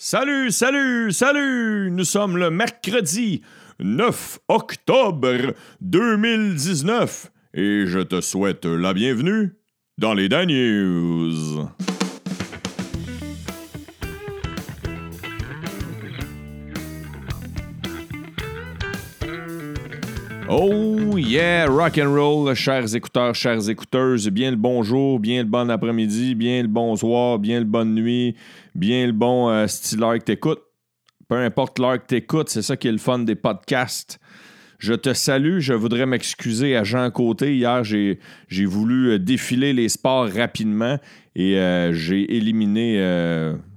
Salut, salut, salut! Nous sommes le mercredi 9 octobre 2019 et je te souhaite la bienvenue dans les Dan News. Oh yeah, rock and roll, chers écouteurs, chères écouteuses, bien le bonjour, bien le bon après-midi, bien le bonsoir, bien le bonne nuit, bien le bon euh, style que t'écoutes. Peu importe l'heure que t'écoutes, c'est ça qui est le fun des podcasts. Je te salue, je voudrais m'excuser à Jean Côté. Hier, j'ai, voulu euh, défiler les sports rapidement et euh, j'ai éliminé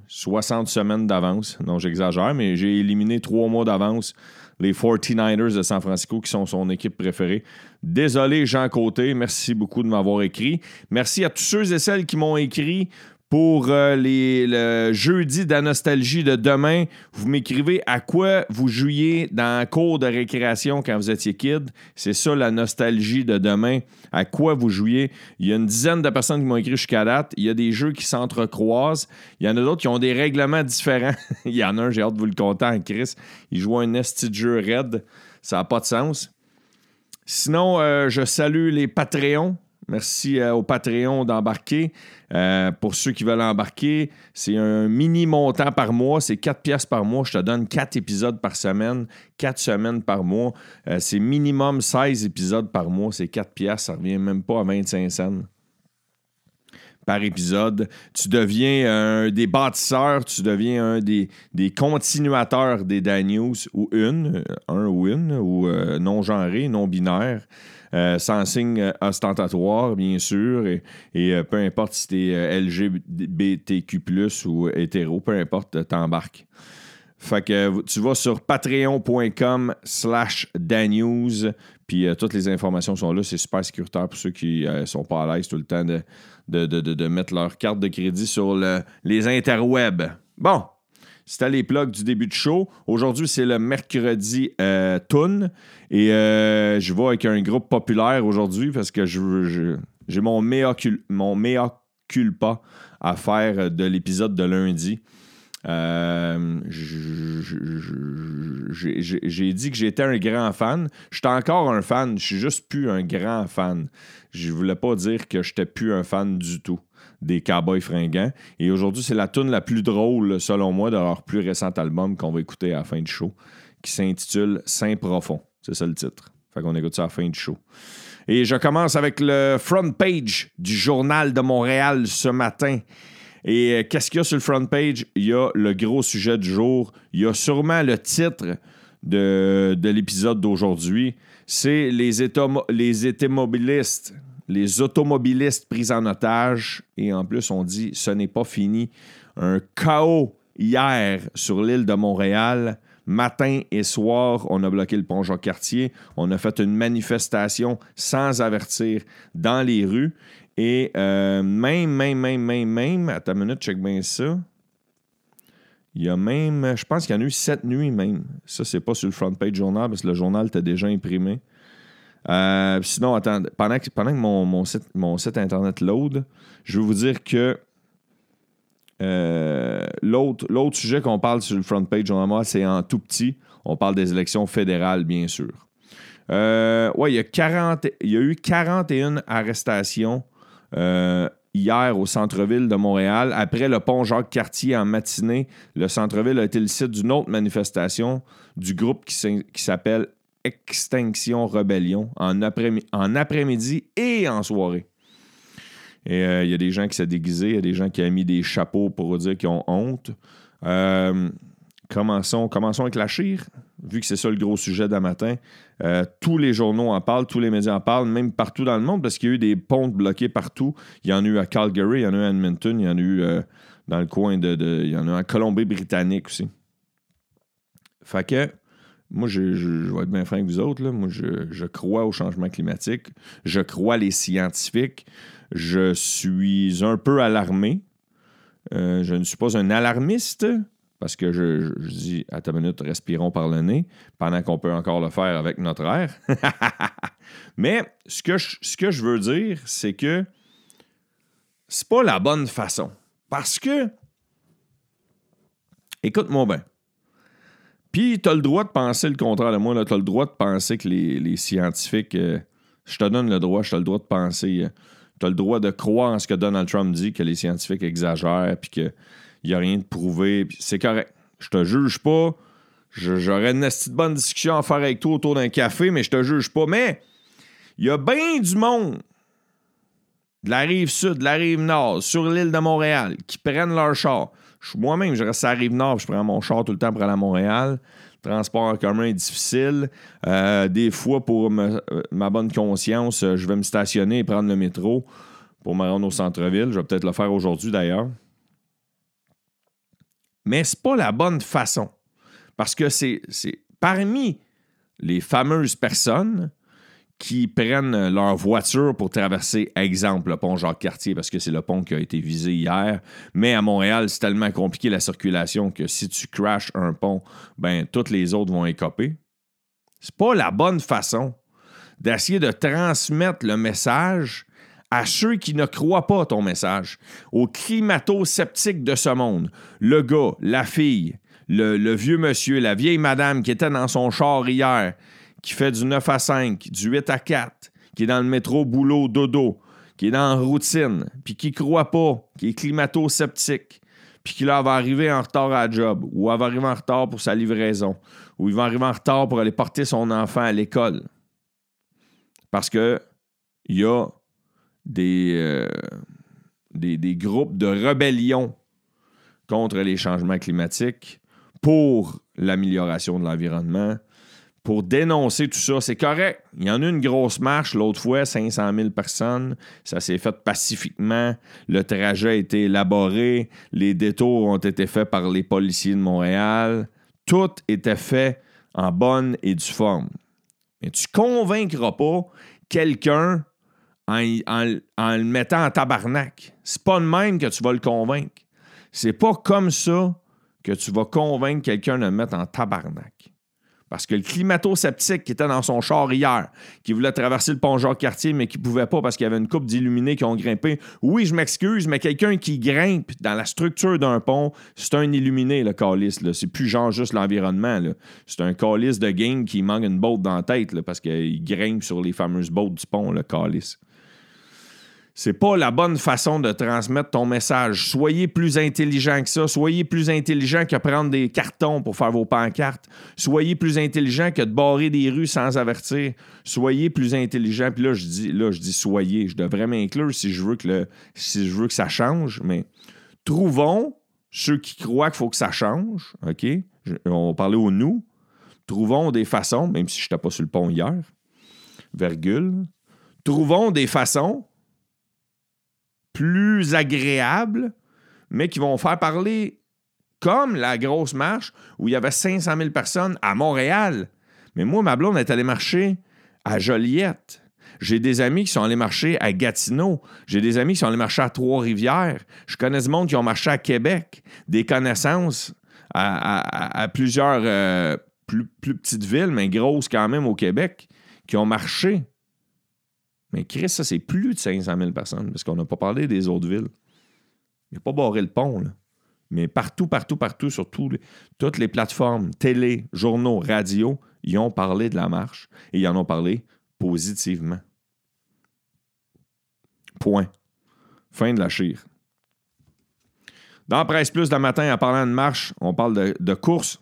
60 semaines d'avance. Non, j'exagère, mais j'ai éliminé trois mois d'avance les 49ers de San Francisco qui sont son équipe préférée. Désolé, Jean Côté, merci beaucoup de m'avoir écrit. Merci à tous ceux et celles qui m'ont écrit pour euh, les, le jeudi de la nostalgie de demain, vous m'écrivez à quoi vous jouiez dans un cours de récréation quand vous étiez kid? C'est ça la nostalgie de demain. À quoi vous jouiez? Il y a une dizaine de personnes qui m'ont écrit jusqu'à date. Il y a des jeux qui s'entrecroisent. Il y en a d'autres qui ont des règlements différents. Il y en a un, j'ai hâte de vous le compter Chris. Il joue un esti de jeu raid. Ça n'a pas de sens. Sinon, euh, je salue les Patreons. Merci euh, au Patreon d'embarquer. Euh, pour ceux qui veulent embarquer, c'est un mini montant par mois. C'est 4 pièces par mois. Je te donne 4 épisodes par semaine, 4 semaines par mois. Euh, c'est minimum 16 épisodes par mois. C'est 4 pièces. Ça revient même pas à 25 cents par épisode. Tu deviens un des bâtisseurs, tu deviens un des, des continuateurs des Dan ou une, un ou une, ou non-genré, non-binaire. Euh, sans signe euh, ostentatoire, bien sûr, et, euh, peu importe si tu es LGBTQ, ou hétéro, peu importe, t'embarques. Fait que tu vas sur patreon.com slash danews, puis toutes les informations sont là. C'est super sécuritaire pour ceux qui ne sont pas à l'aise tout le temps de, de, mettre leur carte de crédit sur les interwebs. Bon, c'était les plugs du début de show. Aujourd'hui, c'est le mercredi euh, Et euh, je vais avec un groupe populaire aujourd'hui parce que j'ai mon mea, mon culpa à faire de l'épisode de lundi. Euh, j'ai dit que j'étais un grand fan. Je suis encore un fan. Je suis juste plus un grand fan. Je voulais pas dire que j'étais plus un fan du tout des Cowboys fringants. Et aujourd'hui, c'est la tune la plus drôle, selon moi, de leur plus récent album qu'on va écouter à la fin du show, qui s'intitule Saint Profond. C'est ça le titre. Fait qu'on écoute ça à la fin du show. Et je commence avec le front page du Journal de Montréal ce matin. Et euh, qu'est-ce qu'il y a sur le front page? Il y a le gros sujet du jour. Il y a sûrement le titre de, l'épisode d'aujourd'hui. C'est les, étémobilistes les automobilistes pris en otage. Et en plus, on dit ce n'est pas fini. Un chaos hier sur l'île de Montréal. Matin et soir, on a bloqué le pont Jacques-Cartier. On a fait une manifestation sans avertir dans les rues. Et euh, même, même, même, même, même, attends une minute, check bien ça. Il y a même, je pense qu'il y en a eu sept nuits même. Ça, c'est pas sur le front page journal parce que le journal était déjà imprimé. Euh, sinon, attends, pendant que, pendant que mon, mon, site, mon internet load, je vais vous dire que euh, l'autre, sujet qu'on parle sur le front page journal, c'est en tout petit. On parle des élections fédérales, bien sûr. Euh, ouais, il y, a 40, il y a eu 41 arrestations hier au centre-ville de Montréal. Après le pont Jacques-Cartier en matinée, le centre-ville a été le site d'une autre manifestation du groupe qui s'appelle Extinction Rebellion en, après-midi et en soirée. Et euh, il y a des gens qui s'est déguisés, il y a des gens qui ont mis des chapeaux pour dire qu'ils ont honte. Euh, commençons, commençons avec vu que c'est ça le gros sujet d'un matin. Euh, tous les journaux en parlent, tous les médias en parlent, même partout dans le monde, parce qu'il y a eu des ponts bloqués partout. Il y en a eu à Calgary, il y en a eu à Edmonton, il y en a eu dans le coin de, Il y en a eu en Colombie-Britannique aussi. Fait que moi, je, vais être bien franc avec vous autres. Moi, je, crois au changement climatique. Je crois les scientifiques. Je suis un peu alarmé. Euh, je ne suis pas un alarmiste parce que je, dis à ta minute, respirons par le nez pendant qu'on peut encore le faire avec notre air. Mais ce que, je, ce que je veux dire, c'est que c'est pas la bonne façon. Parce que Écoute-moi bien. Puis, tu as le droit de penser le contraire de moi. Tu as le droit de penser que les, scientifiques. Euh, je te donne le droit, je te le droit de penser. Euh, tu as le droit de croire en ce que Donald Trump dit, que les scientifiques exagèrent, puis qu'il n'y a rien de prouvé. C'est correct. Je te juge pas. J'aurais une petite bonne discussion à faire avec toi autour d'un café, mais je te juge pas. Mais il y a bien du monde de la rive sud, de la rive nord, sur l'île de Montréal, qui prennent leur char. Moi-même, je reste à la rive nord, je prends mon char tout le temps pour aller à Montréal. Transport en commun est difficile. Euh, des fois, pour ma bonne conscience, euh, je vais me stationner et prendre le métro pour me rendre au centre-ville. Je vais peut-être le faire aujourd'hui d'ailleurs. Mais c'est pas la bonne façon. Parce que c'est parmi les fameuses personnes qui prennent leur voiture pour traverser, exemple, le pont Jacques-Cartier, parce que c'est le pont qui a été visé hier. Mais à Montréal, c'est tellement compliqué la circulation que si tu crashes un pont, ben toutes les autres vont écoper. C'est pas la bonne façon d'essayer de transmettre le message à ceux qui ne croient pas ton message, aux climato-sceptiques de ce monde, le gars, la fille, le, vieux monsieur, la vieille madame qui était dans son char hier, qui fait du 9 à 5, du 8 à 4, qui est dans le métro boulot dodo, qui est dans la routine, puis qui croit pas, qui est climato-sceptique, puis qui là va arriver en retard à la job, ou va arriver en retard pour sa livraison, ou il va arriver en retard pour aller porter son enfant à l'école. Parce que il y a des, euh, des, groupes de rébellion contre les changements climatiques pour l'amélioration de l'environnement, pour dénoncer tout ça. C'est correct. Il y en a une grosse marche l'autre fois, 500 000 personnes. Ça s'est fait pacifiquement. Le trajet a été élaboré. Les détours ont été faits par les policiers de Montréal. Tout était fait en bonne et due forme. Mais tu convaincras pas quelqu'un en, le mettant en tabarnak. C'est pas de même que tu vas le convaincre. C'est pas comme ça que tu vas convaincre quelqu'un de le mettre en tabarnak. Parce que le climato-sceptique qui était dans son char hier, qui voulait traverser le pont Jacques-Cartier, mais qui ne pouvait pas parce qu'il y avait une coupe d'illuminés qui ont grimpé. Oui, je m'excuse, mais quelqu'un qui grimpe dans la structure d'un pont, c'est un illuminé, le calice. C'est plus genre juste l'environnement. C'est un calice de gang qui manque une botte dans la tête parce qu'il grimpe sur les fameuses bottes du pont, le calice c'est pas la bonne façon de transmettre ton message. Soyez plus intelligent que ça. Soyez plus intelligent que prendre des cartons pour faire vos pancartes. Soyez plus intelligent que de barrer des rues sans avertir. Soyez plus intelligent. Puis là, je dis, je soyez. Je devrais m'inclure si je veux que je ça change. Mais trouvons ceux qui croient qu'il faut que ça change. OK? on va parler au nous. Trouvons des façons, même si je n'étais pas sur le pont hier, virgule. Trouvons des façons plus agréables, mais qui vont faire parler comme la grosse marche où il y avait 500 000 personnes à Montréal. Mais moi, ma blonde est allée marcher à Joliette. J'ai des amis qui sont allés marcher à Gatineau. J'ai des amis qui sont allés marcher à Trois-Rivières. Je connais du monde qui ont marché à Québec. Des connaissances à, plusieurs euh, plus, plus, petites villes, mais grosses quand même au Québec, qui ont marché. Mais Chris, ça, c'est plus de 500 000 personnes, parce qu'on n'a pas parlé des autres villes. Il n'a pas barré le pont, là. Mais partout, partout, partout, sur toutes les plateformes, télé, journaux, radio, ils ont parlé de la marche et ils en ont parlé positivement. Point. Fin de la chire. Dans Presse Plus, le matin, en parlant de marche, on parle de, de course.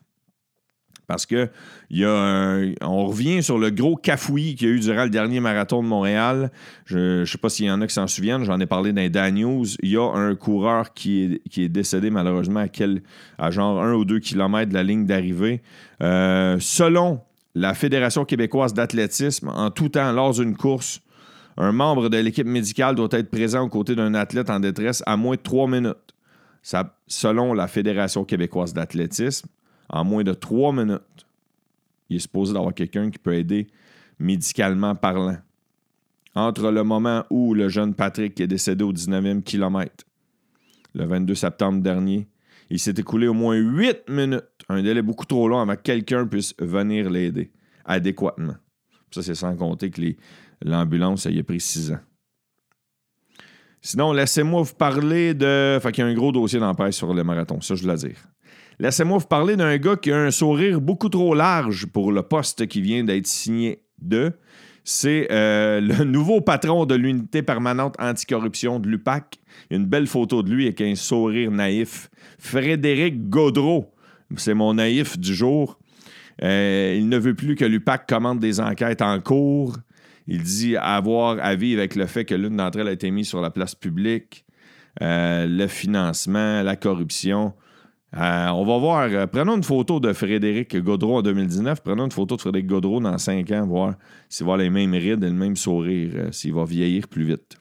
Parce que y a on revient sur le gros cafouillis qu'il y a eu durant le dernier marathon de Montréal. Je ne sais pas s'il y en a qui s'en souviennent, j'en ai parlé dans les News. Il y a un coureur qui est, qui est décédé malheureusement à, quel, à genre un ou deux kilomètres de la ligne d'arrivée. Euh, selon la Fédération québécoise d'athlétisme, en tout temps, lors d'une course, un membre de l'équipe médicale doit être présent aux côtés d'un athlète en détresse à moins de trois minutes. Ça, selon la Fédération québécoise d'athlétisme, en moins de trois minutes, il est supposé d'avoir quelqu'un qui peut aider médicalement parlant. Entre le moment où le jeune Patrick est décédé au 19e kilomètre, le 22 septembre dernier, il s'est écoulé au moins huit minutes, un délai beaucoup trop long avant que quelqu'un puisse venir l'aider adéquatement. Ça, c'est sans compter que l'ambulance, a pris six ans. Sinon, laissez-moi vous parler de. Fait qu'il y a un gros dossier dans sur le marathon, ça, je dois dire. Laissez-moi vous parler d'un gars qui a un sourire beaucoup trop large pour le poste qui vient d'être signé de. C'est euh, le nouveau patron de l'unité permanente anticorruption de l'UPAC. Une belle photo de lui avec un sourire naïf. Frédéric Gaudreau, c'est mon naïf du jour. Euh, il ne veut plus que l'UPAC commande des enquêtes en cours. Il dit avoir à vivre avec le fait que l'une d'entre elles a été mise sur la place publique, euh, le financement, la corruption. Euh, on va voir. prenons une photo de Frédéric Gaudreau en 2019. Prenons une photo de Frédéric Gaudreau dans 5 ans, voir s'il va avoir les mêmes rides et le même sourire, s'il va vieillir plus vite.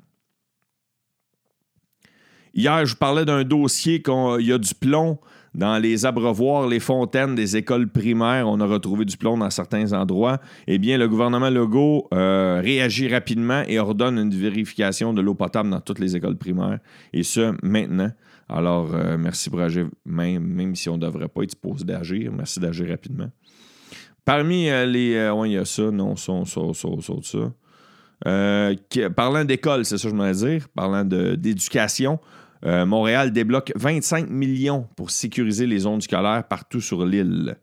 Hier, je parlais d'un dossier qu'il y a du plomb dans les abreuvoirs, les fontaines des écoles primaires, on a retrouvé du plomb dans certains endroits. Eh bien, le gouvernement Legault euh, réagit rapidement et ordonne une vérification de l'eau potable dans toutes les écoles primaires. Et ce, maintenant. Alors, euh, merci pour agir, même, même si on ne devrait pas être supposé d'agir. Merci d'agir rapidement. Parmi euh, les. oui, il y a ça, non, ça, ça, ça, ça, ça. parlant d'école, c'est ça que je voulais dire, parlant d'éducation, euh, Montréal débloque 25 millions pour sécuriser les zones scolaires partout sur l'île.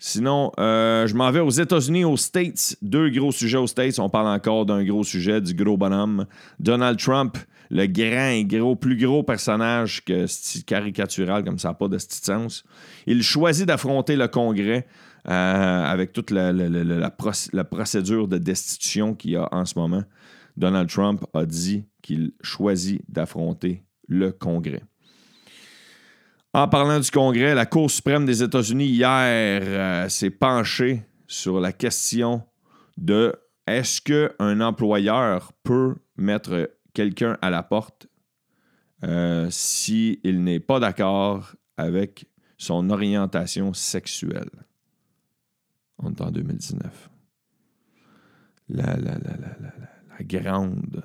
Sinon, euh, je m'en vais aux États-Unis, aux States. Deux gros sujets aux States. On parle encore d'un gros sujet, du gros bonhomme. Donald Trump, le grand et gros, plus gros personnage que caricatural, comme ça n'a pas de sens. Il choisit d'affronter le Congrès euh, avec toute la, la procédure de destitution qu'il y a en ce moment. Donald Trump a dit qu'il choisit d'affronter le Congrès. En parlant du Congrès, la Cour suprême des États-Unis hier euh, s'est penchée sur la question de est-ce qu'un employeur peut mettre quelqu'un à la porte euh, s'il n'est pas d'accord avec son orientation sexuelle. On est en 2019. La, la, la, la grande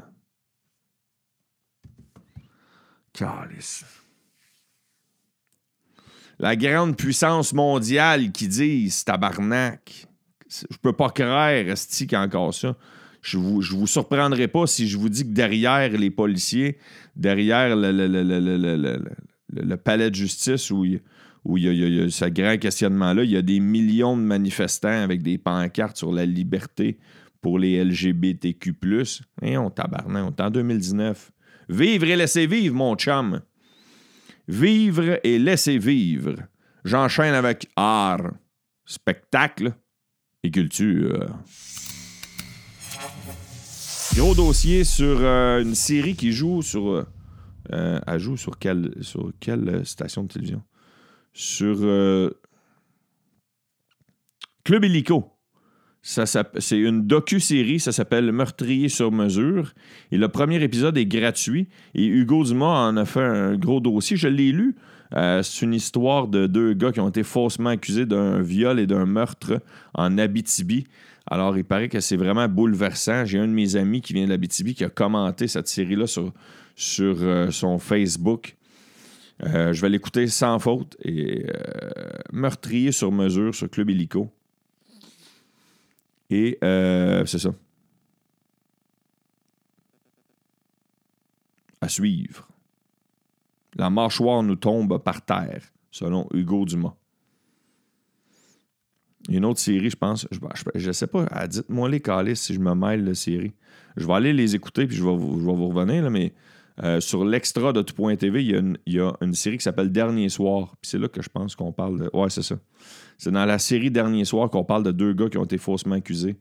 La grande puissance mondiale qui disent tabarnak. Je peux pas croire, Esti, qu'il encore ça. Je vous, vous surprendrai pas si je vous dis que derrière les policiers, derrière le, palais de justice où il, où y, a, ce grand questionnement-là, il y a des millions de manifestants avec des pancartes sur la liberté pour les LGBTQ. Et on tabarnak, on est en 2019. Vivre et laisser vivre, mon chum. Vivre et laisser vivre. J'enchaîne avec art, spectacle et culture. Gros dossier sur euh, une série qui joue sur. Euh, elle joue sur quelle, sur quelle station de télévision? Sur Club Illico c'est une docu-série, ça s'appelle Meurtrier sur mesure. Et le premier épisode est gratuit. Et Hugo Dumas en a fait un gros dossier. Je l'ai lu. Euh, c'est une histoire de deux gars qui ont été faussement accusés d'un viol et d'un meurtre en Abitibi. Alors, il paraît que c'est vraiment bouleversant. J'ai un de mes amis qui vient de l'Abitibi qui a commenté cette série-là sur, sur euh, son Facebook. Euh, je vais l'écouter sans faute. Et Meurtrier sur mesure sur Club Illico. Et euh, c'est ça. À suivre. La mâchoire nous tombe par terre, selon Hugo Dumas. Une autre série, je pense. Je, ne sais pas. Ah, dites-moi les calices si je me mêle de série. Je vais aller les écouter puis je vais, vous, revenir, là, mais euh, sur l'extra de tout.tv, il y, a une, il y a une série qui s'appelle Dernier Soir. Puis c'est là que je pense qu'on parle de. Ouais, c'est ça. C'est dans la série Dernier Soir qu'on parle de deux gars qui ont été faussement accusés.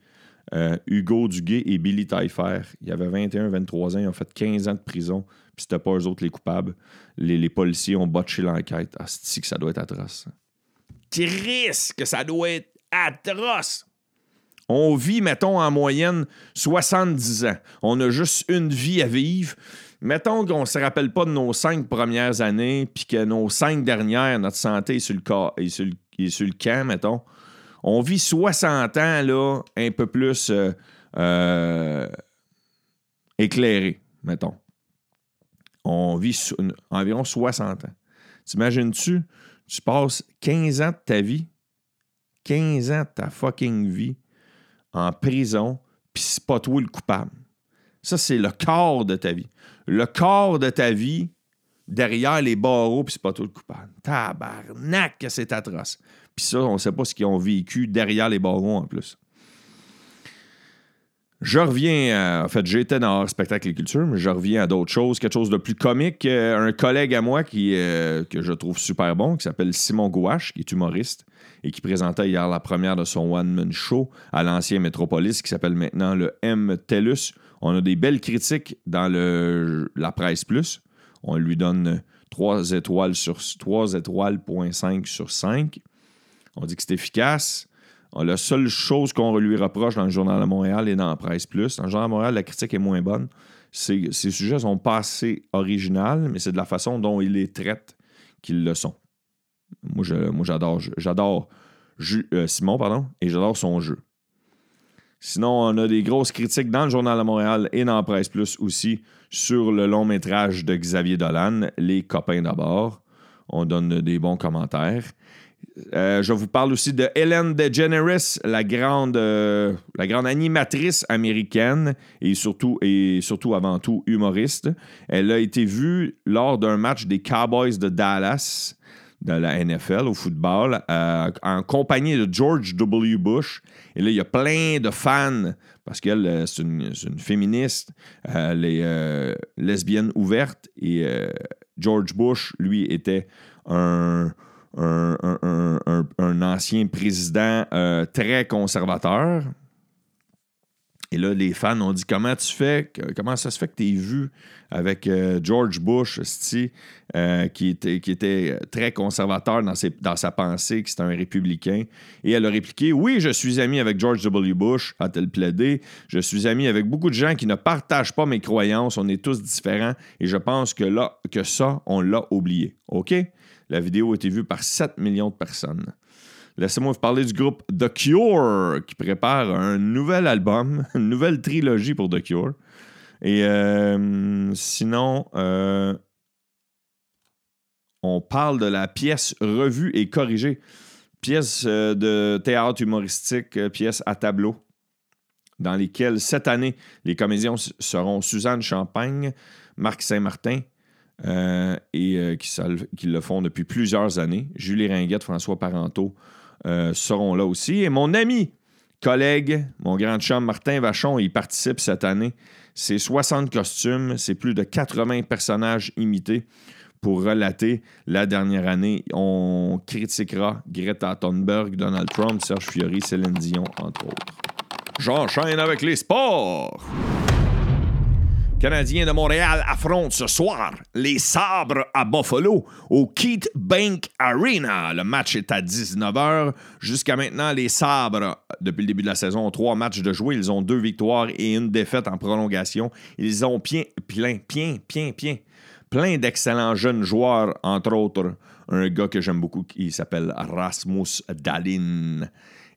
Euh, Hugo Duguay et Billy Taillefer. Il y avait 21, 23 ans, ils ont fait 15 ans de prison, puis c'était pas eux autres les coupables. Les, policiers ont botché l'enquête. Ah, c'est que ça doit être atroce. risque que ça doit être atroce! On vit, mettons, en moyenne 70 ans. On a juste une vie à vivre. Mettons qu'on ne se rappelle pas de nos cinq premières années, puis que nos cinq dernières, notre santé est sur le, corps, est sur le camp, mettons. On vit 60 ans, là, un peu plus euh, euh, éclairé, mettons. On vit environ 60 ans. T'imagines-tu, tu passes 15 ans de ta vie, 15 ans de ta fucking vie en prison, puis c'est pas toi le coupable. Ça, c'est le corps de ta vie. Le corps de ta vie derrière les barreaux, puis c'est pas tout le coupable. Tabarnak, que c'est atroce. Puis ça, on sait pas ce qu'ils ont vécu derrière les barreaux en plus. Je reviens, en fait, j'étais dans spectacle et culture, mais je reviens à d'autres choses, quelque chose de plus comique. Euh, un collègue à moi qui, euh, que je trouve super bon, qui s'appelle Simon Gouache, qui est humoriste et qui présentait hier la première de son one-man show à l'ancien Métropolis, qui s'appelle maintenant le M TELUS. On a des belles critiques dans la presse plus. On lui donne 3 étoiles sur 3 étoiles, 5 sur 5. On dit que c'est efficace. La seule chose qu'on lui reproche dans le Journal de Montréal et dans la Presse Plus, dans le Journal de Montréal, la critique est moins bonne. Ces sujets sont pas assez originaux, mais c'est de la façon dont il les traite qu'ils le sont. Moi, j'adore j'adore euh, Simon, pardon, et j'adore son jeu. Sinon, on a des grosses critiques dans le Journal de Montréal et dans Presse Plus aussi sur le long métrage de Xavier Dolan, Les copains d'abord. On donne des bons commentaires. Euh, je vous parle aussi de Ellen DeGeneres, la grande, euh, la grande animatrice américaine et surtout, et surtout avant tout humoriste. Elle a été vue lors d'un match des Cowboys de Dallas de la NFL au football euh, en compagnie de George W. Bush. Et là, il y a plein de fans parce qu'elle, c'est une, féministe, est lesbienne ouverte et George Bush, lui, était un un, ancien président euh, très conservateur. Et là, les fans ont dit comment tu fais, comment ça se fait que tu es vu avec euh, George Bush, euh, qui, était, était très conservateur dans, sa pensée, qui c'était un républicain? Et elle a répliqué Oui, je suis ami avec George W. Bush, a-t-elle plaidé. Je suis ami avec beaucoup de gens qui ne partagent pas mes croyances. On est tous différents. Et je pense que là, que ça, on l'a oublié. OK? La vidéo a été vue par 7 millions de personnes. Laissez-moi vous parler du groupe The Cure qui prépare un nouvel album, une nouvelle trilogie pour The Cure. Et euh, sinon, euh, on parle de la pièce revue et corrigée. Pièce euh, de théâtre humoristique, pièce à tableau, dans lesquelles cette année, les comédiens seront Suzanne Champagne, Marc Saint-Martin, et euh, qui, le font depuis plusieurs années. Julie Ringuette, François Parenteau euh, seront là aussi. Et mon ami, collègue, mon grand chum Martin Vachon, il participe cette année. C'est 60 costumes, c'est plus de 80 personnages imités pour relater la dernière année. On critiquera Greta Thunberg, Donald Trump, Serge Fiori, Céline Dion, entre autres. J'enchaîne avec les sports. Canadiens de Montréal affrontent ce soir les Sabres à Buffalo au Keith Bank Arena. Le match est à 19h. Jusqu'à maintenant, les Sabres, depuis le début de la saison, trois matchs de jouer. Ils ont deux victoires et une défaite en prolongation. Ils ont plein, plein, plein, plein, plein d'excellents jeunes joueurs, entre autres un gars que j'aime beaucoup qui s'appelle Rasmus Dalin.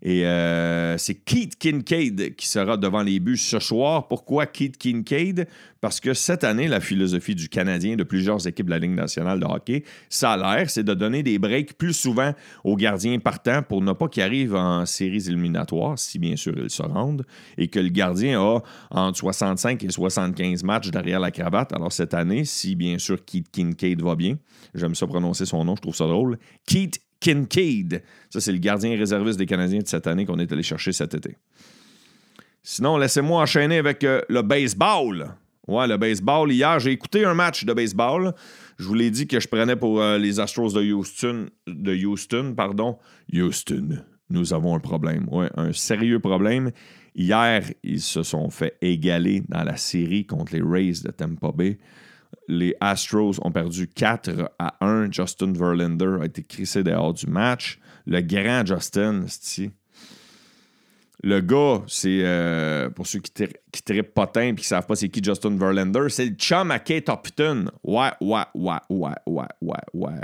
Et euh, c'est Keith Kincaid qui sera devant les buts ce soir. Pourquoi Keith Kincaid? Parce que cette année, la philosophie du Canadien, de plusieurs équipes de la Ligue nationale de hockey, ça a l'air, c'est de donner des breaks plus souvent aux gardiens partants pour ne pas qu'ils arrivent en séries éliminatoires, si bien sûr ils se rendent, et que le gardien a entre 65 et 75 matchs derrière la cravate. Alors cette année, si bien sûr Keith Kincaid va bien, j'aime ça prononcer son nom, je trouve ça drôle, Keith Kincaid. Ça, c'est le gardien réserviste des Canadiens de cette année qu'on est allé chercher cet été. Sinon, laissez-moi enchaîner avec euh, le baseball. Ouais, le baseball. Hier, j'ai écouté un match de baseball. Je vous l'ai dit que je prenais pour euh, les Astros de Houston. De Houston, pardon. Houston. Nous avons un problème. Ouais, un sérieux problème. Hier, ils se sont fait égaler dans la série contre les Rays de Tampa Bay les Astros ont perdu 4 à 1. Justin Verlander a été crissé dehors du match. Le grand Justin, c'est le gars, c'est euh, pour ceux qui, qui trippent potin et qui savent pas c'est qui Justin Verlander, c'est le chum à Kate Upton. Ouais, ouais, ouais, ouais, ouais, ouais, ouais.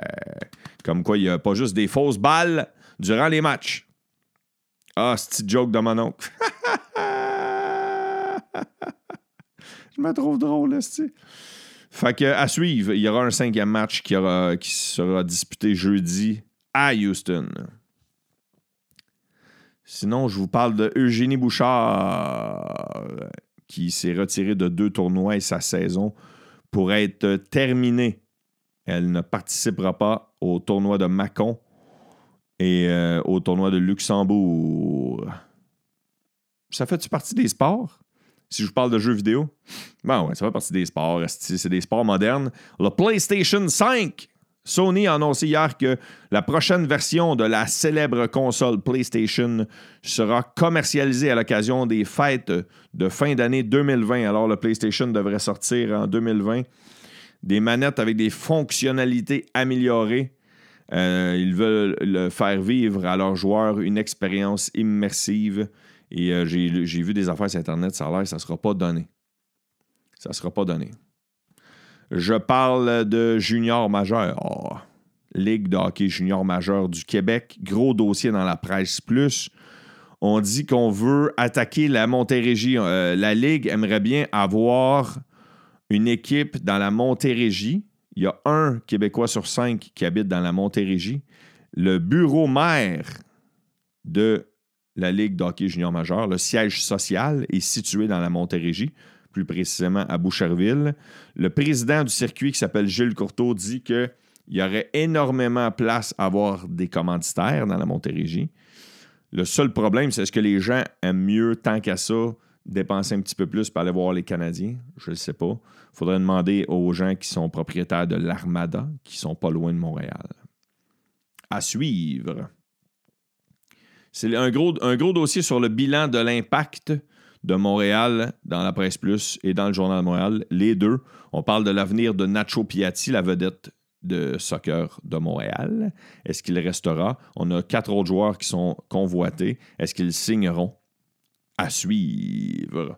Comme quoi, il n'y a pas juste des fausses balles durant les matchs. Ah, c'est joke de mon oncle. Je me trouve drôle, c'est. Fait que, à suivre, il y aura un cinquième match qui, sera disputé jeudi à Houston. Sinon, je vous parle de Eugénie Bouchard, qui s'est retirée de deux tournois et sa saison pour être terminée. Elle ne participera pas au tournoi de Mâcon et euh, au tournoi de Luxembourg. Ça fait-tu partie des sports? Si je vous parle de jeux vidéo? Ben ouais, ça fait partie des sports. C'est des sports modernes. Le PlayStation 5 Sony a annoncé hier que la prochaine version de la célèbre console PlayStation sera commercialisée à l'occasion des fêtes de fin d'année 2020. Alors, le PlayStation devrait sortir en 2020 des manettes avec des fonctionnalités améliorées. Euh, ils veulent faire vivre à leurs joueurs une expérience immersive. Et euh, j'ai vu des affaires sur Internet, ça a l'air ça ne sera pas donné. Ça ne sera pas donné. Je parle de junior majeur. Ligue de hockey junior majeur du Québec. Gros dossier dans la presse plus. On dit qu'on veut attaquer la Montérégie. Euh, la Ligue aimerait bien avoir une équipe dans la Montérégie. Il y a un Québécois sur cinq qui habite dans la Montérégie. Le bureau maire de la Ligue de hockey junior majeur, le siège social, est situé dans la Montérégie plus précisément à Boucherville. Le président du circuit, qui s'appelle Gilles Courteau, dit qu'il y aurait énormément de place à avoir des commanditaires dans la Montérégie. Le seul problème, c'est est-ce que les gens aiment mieux, tant qu'à ça, dépenser un petit peu plus pour aller voir les Canadiens? Je ne sais pas. Il faudrait demander aux gens qui sont propriétaires de l'Armada, qui sont pas loin de Montréal. À suivre. C'est un gros, dossier sur le bilan de l'impact de Montréal dans la Presse Plus et dans le Journal de Montréal, les deux. On parle de l'avenir de Nacho Piatti, la vedette de soccer de Montréal. Est-ce qu'il restera? On a quatre autres joueurs qui sont convoités. Est-ce qu'ils signeront? À suivre.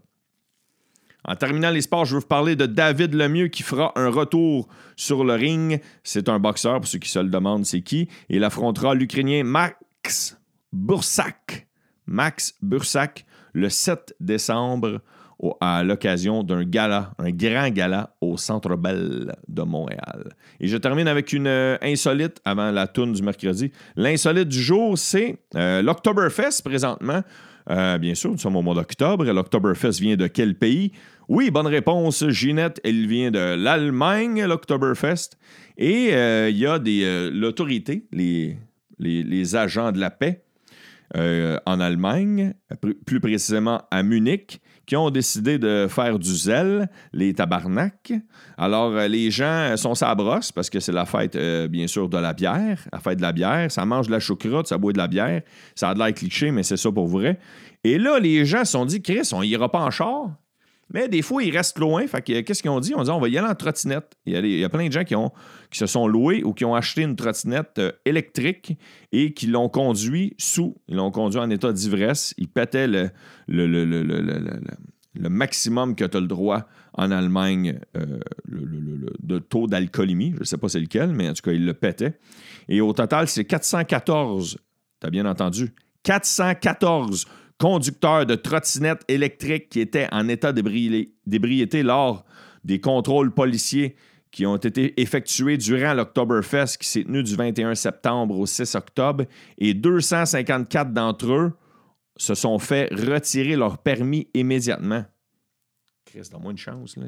En terminant les je veux vous parler de David Lemieux qui fera un retour sur le ring. C'est un boxeur, pour ceux qui se le demandent, c'est qui? Il affrontera l'Ukrainien Max Bursak. Max Bursak le 7 décembre à l'occasion d'un gala, un grand gala au Centre Bell de Montréal. Et je termine avec une euh, insolite avant la tourne du mercredi. L'insolite du jour, c'est euh, l'Octoberfest présentement. Euh, bien sûr, nous sommes au mois d'octobre. L'Octoberfest vient de quel pays? Oui, bonne réponse, Ginette. Elle vient de l'Allemagne, l'Octoberfest. Et il y a des l'autorité, les agents de la paix euh, en Allemagne, plus précisément à Munich, qui ont décidé de faire du zèle, les tabarnaks. Alors, euh, les gens sont sa brosse parce que c'est la fête, euh, bien sûr, de la bière. La fête de la bière, ça mange de la choucroute, ça boit de la bière. Ça a de l'air cliché, mais c'est ça pour vrai. Et là, les gens se sont dit, Chris, on ira pas en char? Mais des fois, ils restent loin. Qu'est-ce qu'ils ont dit? On dit on va y aller en trottinette. Il y a, plein de gens qui, se sont loués ou qui ont acheté une trottinette euh, électrique et qui l'ont conduit sous. Ils l'ont conduit en état d'ivresse. Ils pétaient le maximum que tu as le droit en Allemagne euh, de taux d'alcoolémie. Je ne sais pas c'est lequel, mais en tout cas, ils le pétaient. Et au total, c'est 414. Tu as bien entendu. 414 conducteurs de trottinettes électriques qui étaient en état d'ébriété lors des contrôles policiers qui ont été effectués durant l'Octoberfest qui s'est tenu du 21 septembre au 6 octobre et 254 d'entre eux se sont fait retirer leur permis immédiatement. Chris, donne-moi une chance, là,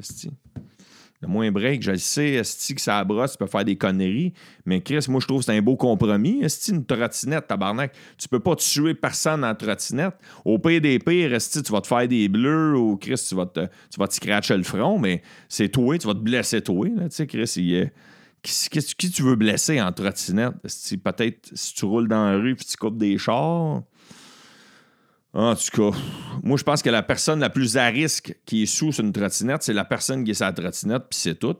moins break, je le sais, Esti, que ça brosse, tu peux faire des conneries. Mais Chris, moi, je trouve que c'est un beau compromis. Esti, une trottinette, tabarnak. Tu peux pas tuer personne en trottinette. Au pire des pires, Esti, tu vas te faire des bleus ou Chris, tu vas te, tu vas scratcher le front, mais c'est toi, tu vas te blesser toi. Tu sais, Chris, il Qui, qui, tu veux blesser en trottinette? Peut-être si tu roules dans la rue et tu coupes des chars. En tout cas, moi, je pense que la personne la plus à risque qui est sous une trottinette, c'est la personne qui est sur la trottinette, puis c'est tout.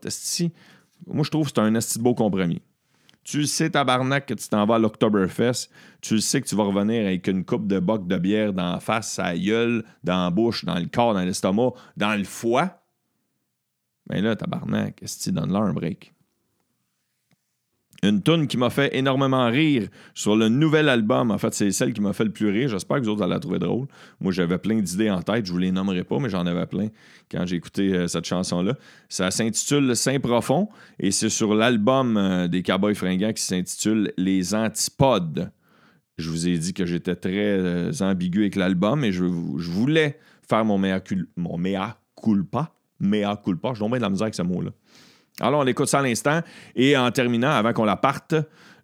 Moi, je trouve que c'est un esti beau compromis. Tu le sais, tabarnak, que tu t'en vas à l'Octoberfest. Tu le sais que tu vas revenir avec une coupe de boc de bière dans la face, à gueule, dans la bouche, dans le corps, dans l'estomac, dans le foie. Mais ben là, tabarnak, que donne-leur un break? Une tune qui m'a fait énormément rire sur le nouvel album. En fait, c'est celle qui m'a fait le plus rire. J'espère que vous autres allez la trouver drôle. Moi, j'avais plein d'idées en tête. Je vous les nommerai pas, mais j'en avais plein quand j'ai écouté euh, cette chanson-là. Ça s'intitule Saint Profond et c'est sur l'album euh, des Cowboys fringants qui s'intitule Les Antipodes. Je vous ai dit que j'étais très euh, ambigu avec l'album et je, voulais faire mon mea, culpa. Mea culpa. Je tombe de la misère avec ce mot-là. Alors, on écoute ça à l'instant. Et en terminant, avant qu'on la parte,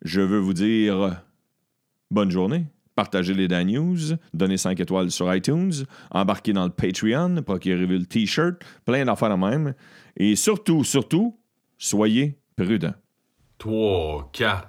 je veux vous dire bonne journée. Partagez les Dan News, donnez 5 étoiles sur iTunes, embarquez dans le Patreon, procurez-vous le T-shirt, plein d'affaires de même. Et surtout, surtout, soyez prudents. 3, 4.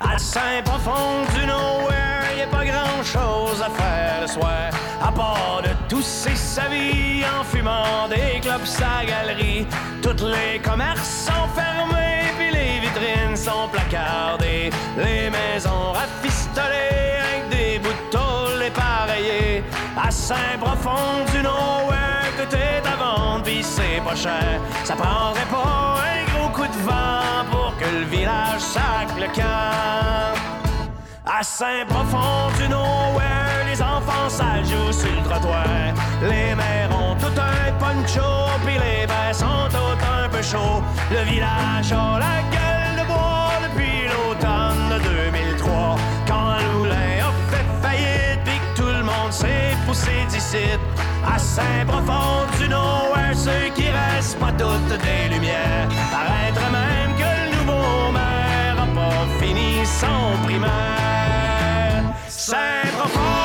À Saint-Profond du nowhere, y a pas grand chose à faire le soir. À part de tousser sa vie en fumant des clopes sa galerie. Toutes les commerces sont fermés, puis les vitrines sont placardées. Les maisons rafistolées avec des bouts de tôle. À Saint-Profond du nowhere, tout est à vendre, puis c'est pas cher. Ça prendrait pas un gros coup de vent pour que le village sac le camp. À Saint-Profond du nowhere, les enfants sales jouent sur le trottoir. Les mères ont tout un poncho, puis les bains sont tout un peu chauds. Le village a la gueule de bois depuis l'automne de 2003. Quand Loulin a fait faillite, puis que tout le monde s'est poussé d'ici. À Saint-Profond du nowhere, ceux qui restent pas toutes des lumières. Paraître même que le nouveau maire a pas fini son primaire. Saint-Profond,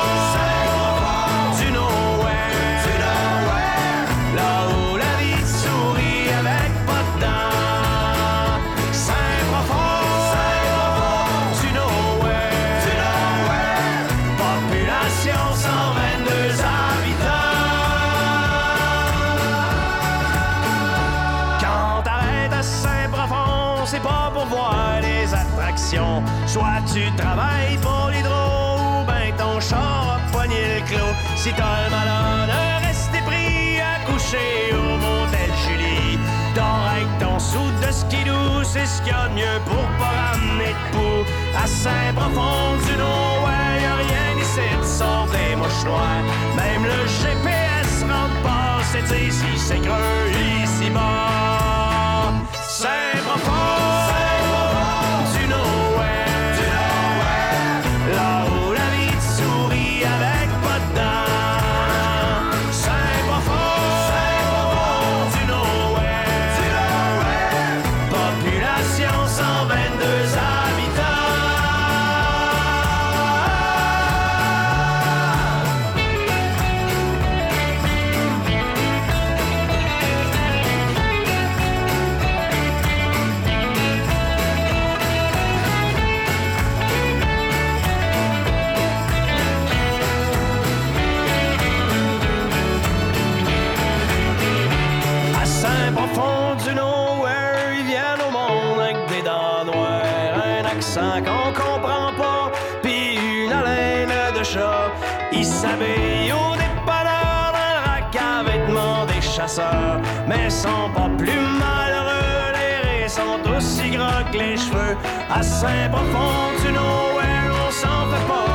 Si t'as le malheur de rester pris à coucher au motel Julie, dors avec ton sou de skidoo, c'est ce qu'il y a de mieux pour pas ramener de. À Saint-Profond du nowhere, y'a rien ici de sort des mouches noires. Même le GPS rentre pas, c'est si c'est creux ici bas. Aussi gras que les cheveux. À Saint-Profond du nowhere, on s'en fait pas